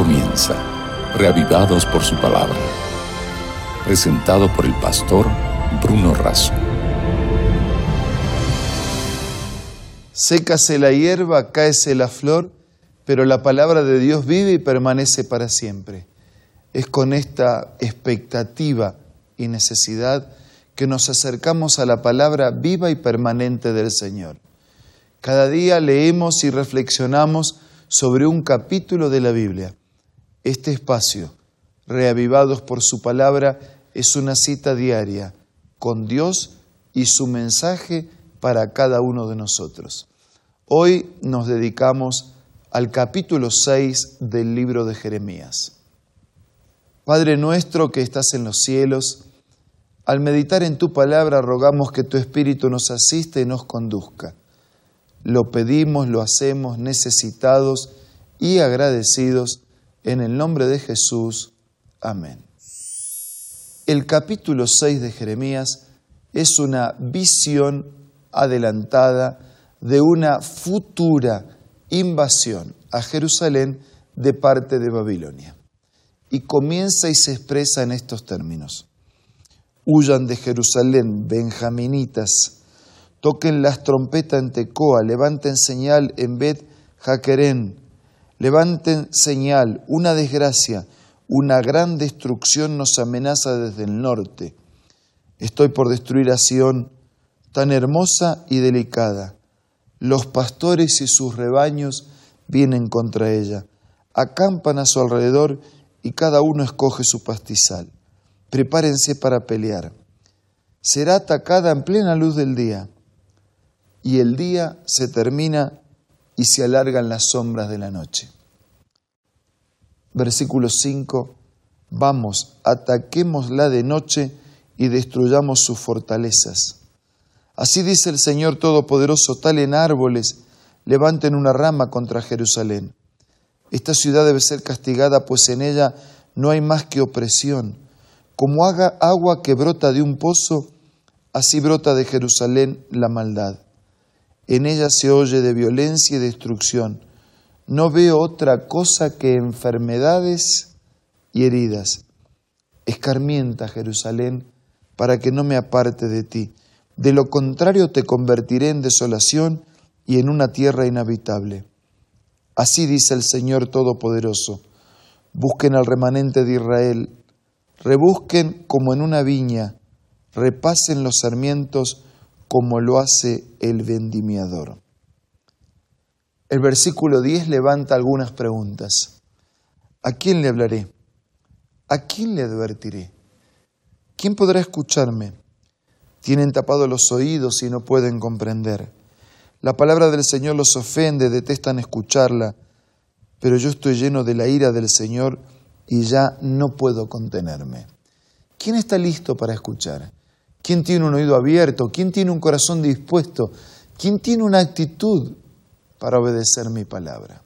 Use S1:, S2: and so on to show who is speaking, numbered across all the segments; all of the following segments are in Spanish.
S1: comienza, reavivados por su palabra. Presentado por el pastor Bruno Razo.
S2: Sécase la hierba, cáese la flor, pero la palabra de Dios vive y permanece para siempre. Es con esta expectativa y necesidad que nos acercamos a la palabra viva y permanente del Señor. Cada día leemos y reflexionamos sobre un capítulo de la Biblia. Este espacio, reavivados por su palabra, es una cita diaria con Dios y su mensaje para cada uno de nosotros. Hoy nos dedicamos al capítulo 6 del libro de Jeremías. Padre nuestro que estás en los cielos, al meditar en tu palabra rogamos que tu Espíritu nos asiste y nos conduzca. Lo pedimos, lo hacemos necesitados y agradecidos en el nombre de Jesús. Amén. El capítulo 6 de Jeremías es una visión adelantada de una futura invasión a Jerusalén de parte de Babilonia. Y comienza y se expresa en estos términos. Huyan de Jerusalén, benjaminitas, toquen las trompetas en Tecoa, levanten señal en Bet Jaquerén, levanten señal, una desgracia, una gran destrucción nos amenaza desde el norte. Estoy por destruir a Sión, tan hermosa y delicada. Los pastores y sus rebaños vienen contra ella, acampan a su alrededor y cada uno escoge su pastizal. Prepárense para pelear. Será atacada en plena luz del día y el día se termina y se alargan las sombras de la noche. Versículo 5. Vamos, ataquémosla de noche y destruyamos sus fortalezas. Así dice el Señor Todopoderoso, talen árboles, levanten una rama contra Jerusalén. Esta ciudad debe ser castigada, pues en ella no hay más que opresión. Como haga agua que brota de un pozo, así brota de Jerusalén la maldad en ella se oye de violencia y destrucción. No veo otra cosa que enfermedades y heridas. Escarmienta Jerusalén para que no me aparte de ti. De lo contrario te convertiré en desolación y en una tierra inhabitable. Así dice el Señor Todopoderoso. Busquen al remanente de Israel, rebusquen como en una viña, repasen los sarmientos como lo hace el vendimiador. El versículo 10 levanta algunas preguntas. ¿A quién le hablaré? ¿A quién le advertiré? ¿Quién podrá escucharme? Tienen tapados los oídos y no pueden comprender. La palabra del Señor los ofende, detestan escucharla, pero yo estoy lleno de la ira del Señor y ya no puedo contenerme. ¿Quién está listo para escuchar? ¿Quién tiene un oído abierto? ¿Quién tiene un corazón dispuesto? ¿Quién tiene una actitud para obedecer mi palabra?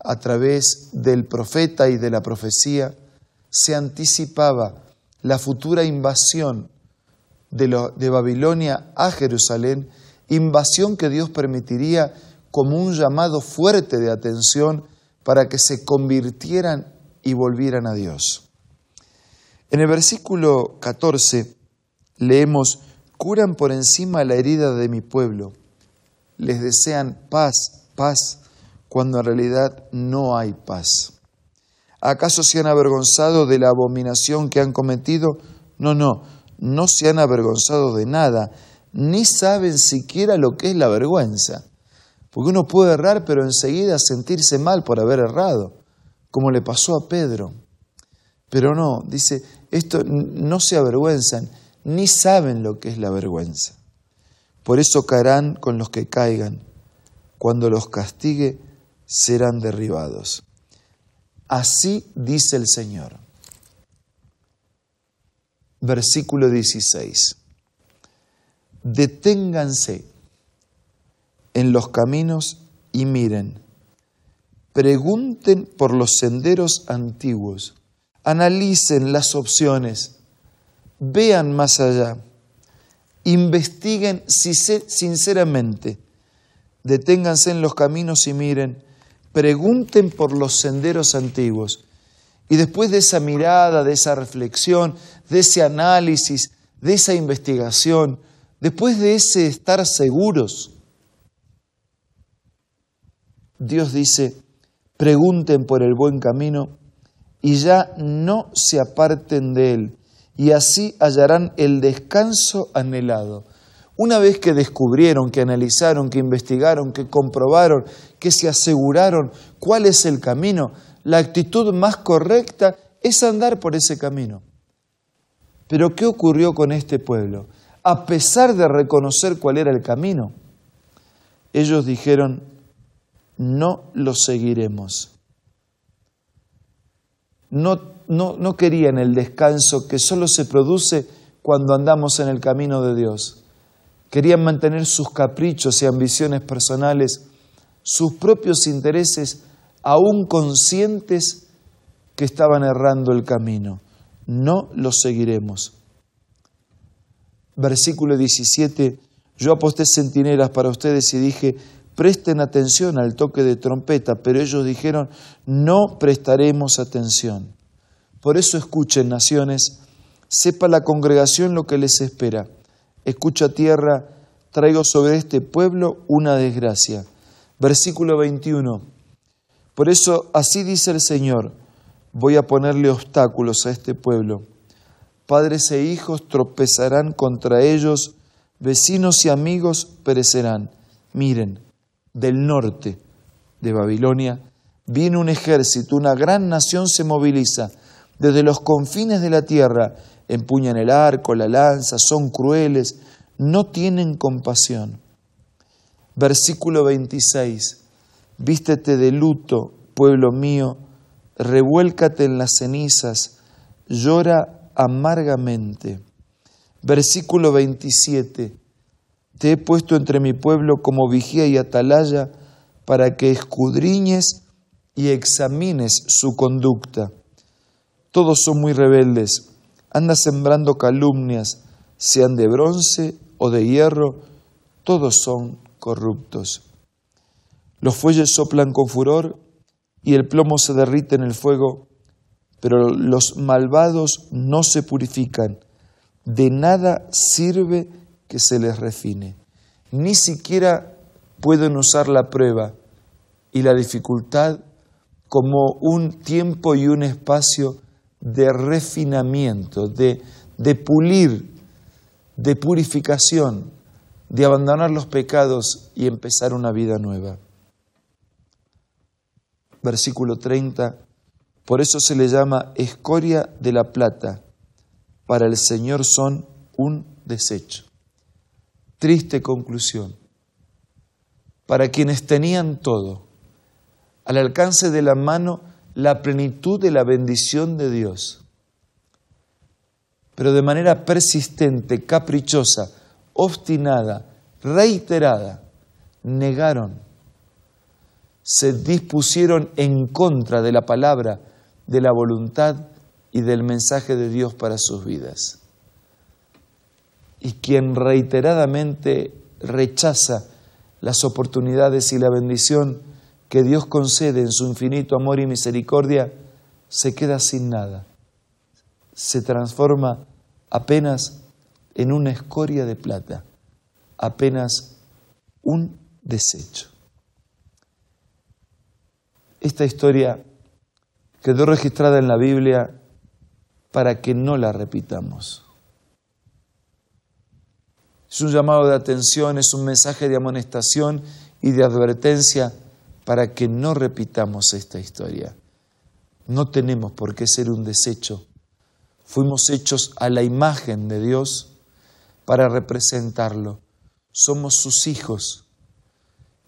S2: A través del profeta y de la profecía se anticipaba la futura invasión de, Babilonia a Jerusalén, invasión que Dios permitiría como un llamado fuerte de atención para que se convirtieran y volvieran a Dios. En el versículo 14 leemos, curan por encima la herida de mi pueblo, les desean paz, paz, cuando en realidad no hay paz. ¿Acaso se han avergonzado de la abominación que han cometido? No, no, no se han avergonzado de nada, ni saben siquiera lo que es la vergüenza. Porque uno puede errar, pero enseguida sentirse mal por haber errado, como le pasó a Pedro. Pero no, dice, esto no se avergüenzan, ni saben lo que es la vergüenza. Por eso caerán con los que caigan. Cuando los castigue, serán derribados. Así dice el Señor. Versículo 16. Deténganse en los caminos y miren. Pregunten por los senderos antiguos. Analicen las opciones vean más allá, investiguen sinceramente, deténganse en los caminos y miren, pregunten por los senderos antiguos. Y después de esa mirada, de esa reflexión, de ese análisis, de esa investigación, después de ese estar seguros, Dios dice, pregunten por el buen camino y ya no se aparten de él, y así hallarán el descanso anhelado. Una vez que descubrieron, que analizaron, que investigaron, que comprobaron, que se aseguraron cuál es el camino, la actitud más correcta es andar por ese camino. Pero ¿qué ocurrió con este pueblo? A pesar de reconocer cuál era el camino, ellos dijeron, no lo seguiremos. No, no, querían el descanso que solo se produce cuando andamos en el camino de Dios. Querían mantener sus caprichos y ambiciones personales, sus propios intereses, aún conscientes que estaban errando el camino. No lo seguiremos. Versículo 17. Yo aposté centinelas para ustedes y dije, presten atención al toque de trompeta, pero ellos dijeron, no prestaremos atención. Por eso escuchen, naciones, sepa la congregación lo que les espera. Escucha tierra, traigo sobre este pueblo una desgracia. Versículo 21. Por eso así dice el Señor, voy a ponerle obstáculos a este pueblo. Padres e hijos tropezarán contra ellos, vecinos y amigos perecerán. Miren, del norte de Babilonia, viene un ejército, una gran nación se moviliza. Desde los confines de la tierra empuñan el arco, la lanza, son crueles, no tienen compasión. Versículo 26. Vístete de luto, pueblo mío, revuélcate en las cenizas, llora amargamente. Versículo 27. Te he puesto entre mi pueblo como vigía y atalaya para que escudriñes y examines su conducta. Todos son muy rebeldes, anda sembrando calumnias, sean de bronce o de hierro, todos son corruptos. Los fuelles soplan con furor y el plomo se derrite en el fuego, pero los malvados no se purifican, de nada sirve que se les refine. Ni siquiera pueden usar la prueba y la dificultad como un tiempo y un espacio de refinamiento, de, de pulir, de purificación, de abandonar los pecados y empezar una vida nueva. Versículo 30, por eso se le llama escoria de la plata, para el Señor son un desecho. Triste conclusión. Para quienes tenían todo, al alcance de la mano, la plenitud de la bendición de Dios, pero de manera persistente, caprichosa, obstinada, reiterada, negaron, se dispusieron en contra de la palabra, de la voluntad y del mensaje de Dios para sus vidas. Y quien reiteradamente rechaza las oportunidades y la bendición que Dios concede en su infinito amor y misericordia, se queda sin nada. Se transforma apenas en una escoria de plata, apenas un desecho. Esta historia quedó registrada en la Biblia para que no la repitamos. Es un llamado de atención, es un mensaje de amonestación y de advertencia para que no repitamos esta historia. No tenemos por qué ser un desecho. Fuimos hechos a la imagen de Dios para representarlo. Somos sus hijos,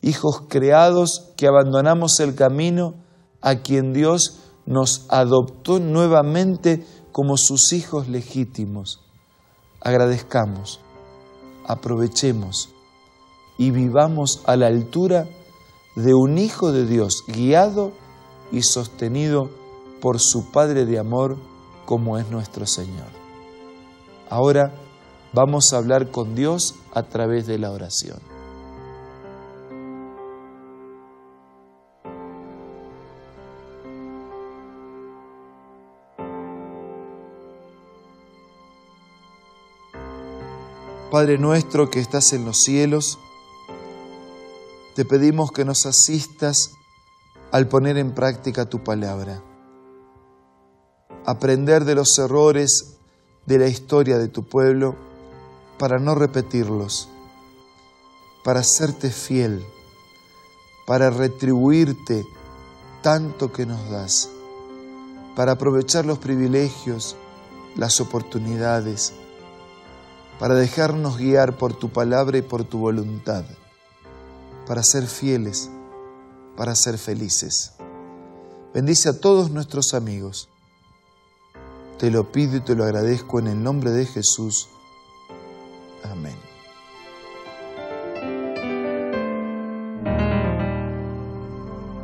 S2: hijos creados que abandonamos el camino a quien Dios nos adoptó nuevamente como sus hijos legítimos. Agradezcamos aprovechemos y vivamos a la altura de un Hijo de Dios guiado y sostenido por su Padre de amor como es nuestro Señor. Ahora vamos a hablar con Dios a través de la oración. Padre nuestro que estás en los cielos, te pedimos que nos asistas al poner en práctica tu palabra, aprender de los errores de la historia de tu pueblo para no repetirlos, para serte fiel, para retribuirte tanto que nos das, para aprovechar los privilegios, las oportunidades, para dejarnos guiar por tu palabra y por tu voluntad, para ser fieles, para ser felices. Bendice a todos nuestros amigos. Te lo pido y te lo agradezco en el nombre de Jesús. Amén.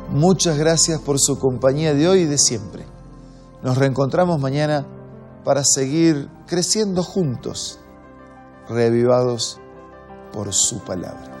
S2: Muchas gracias por su compañía de hoy y de siempre. Nos reencontramos mañana para seguir creciendo juntos reavivados por su palabra.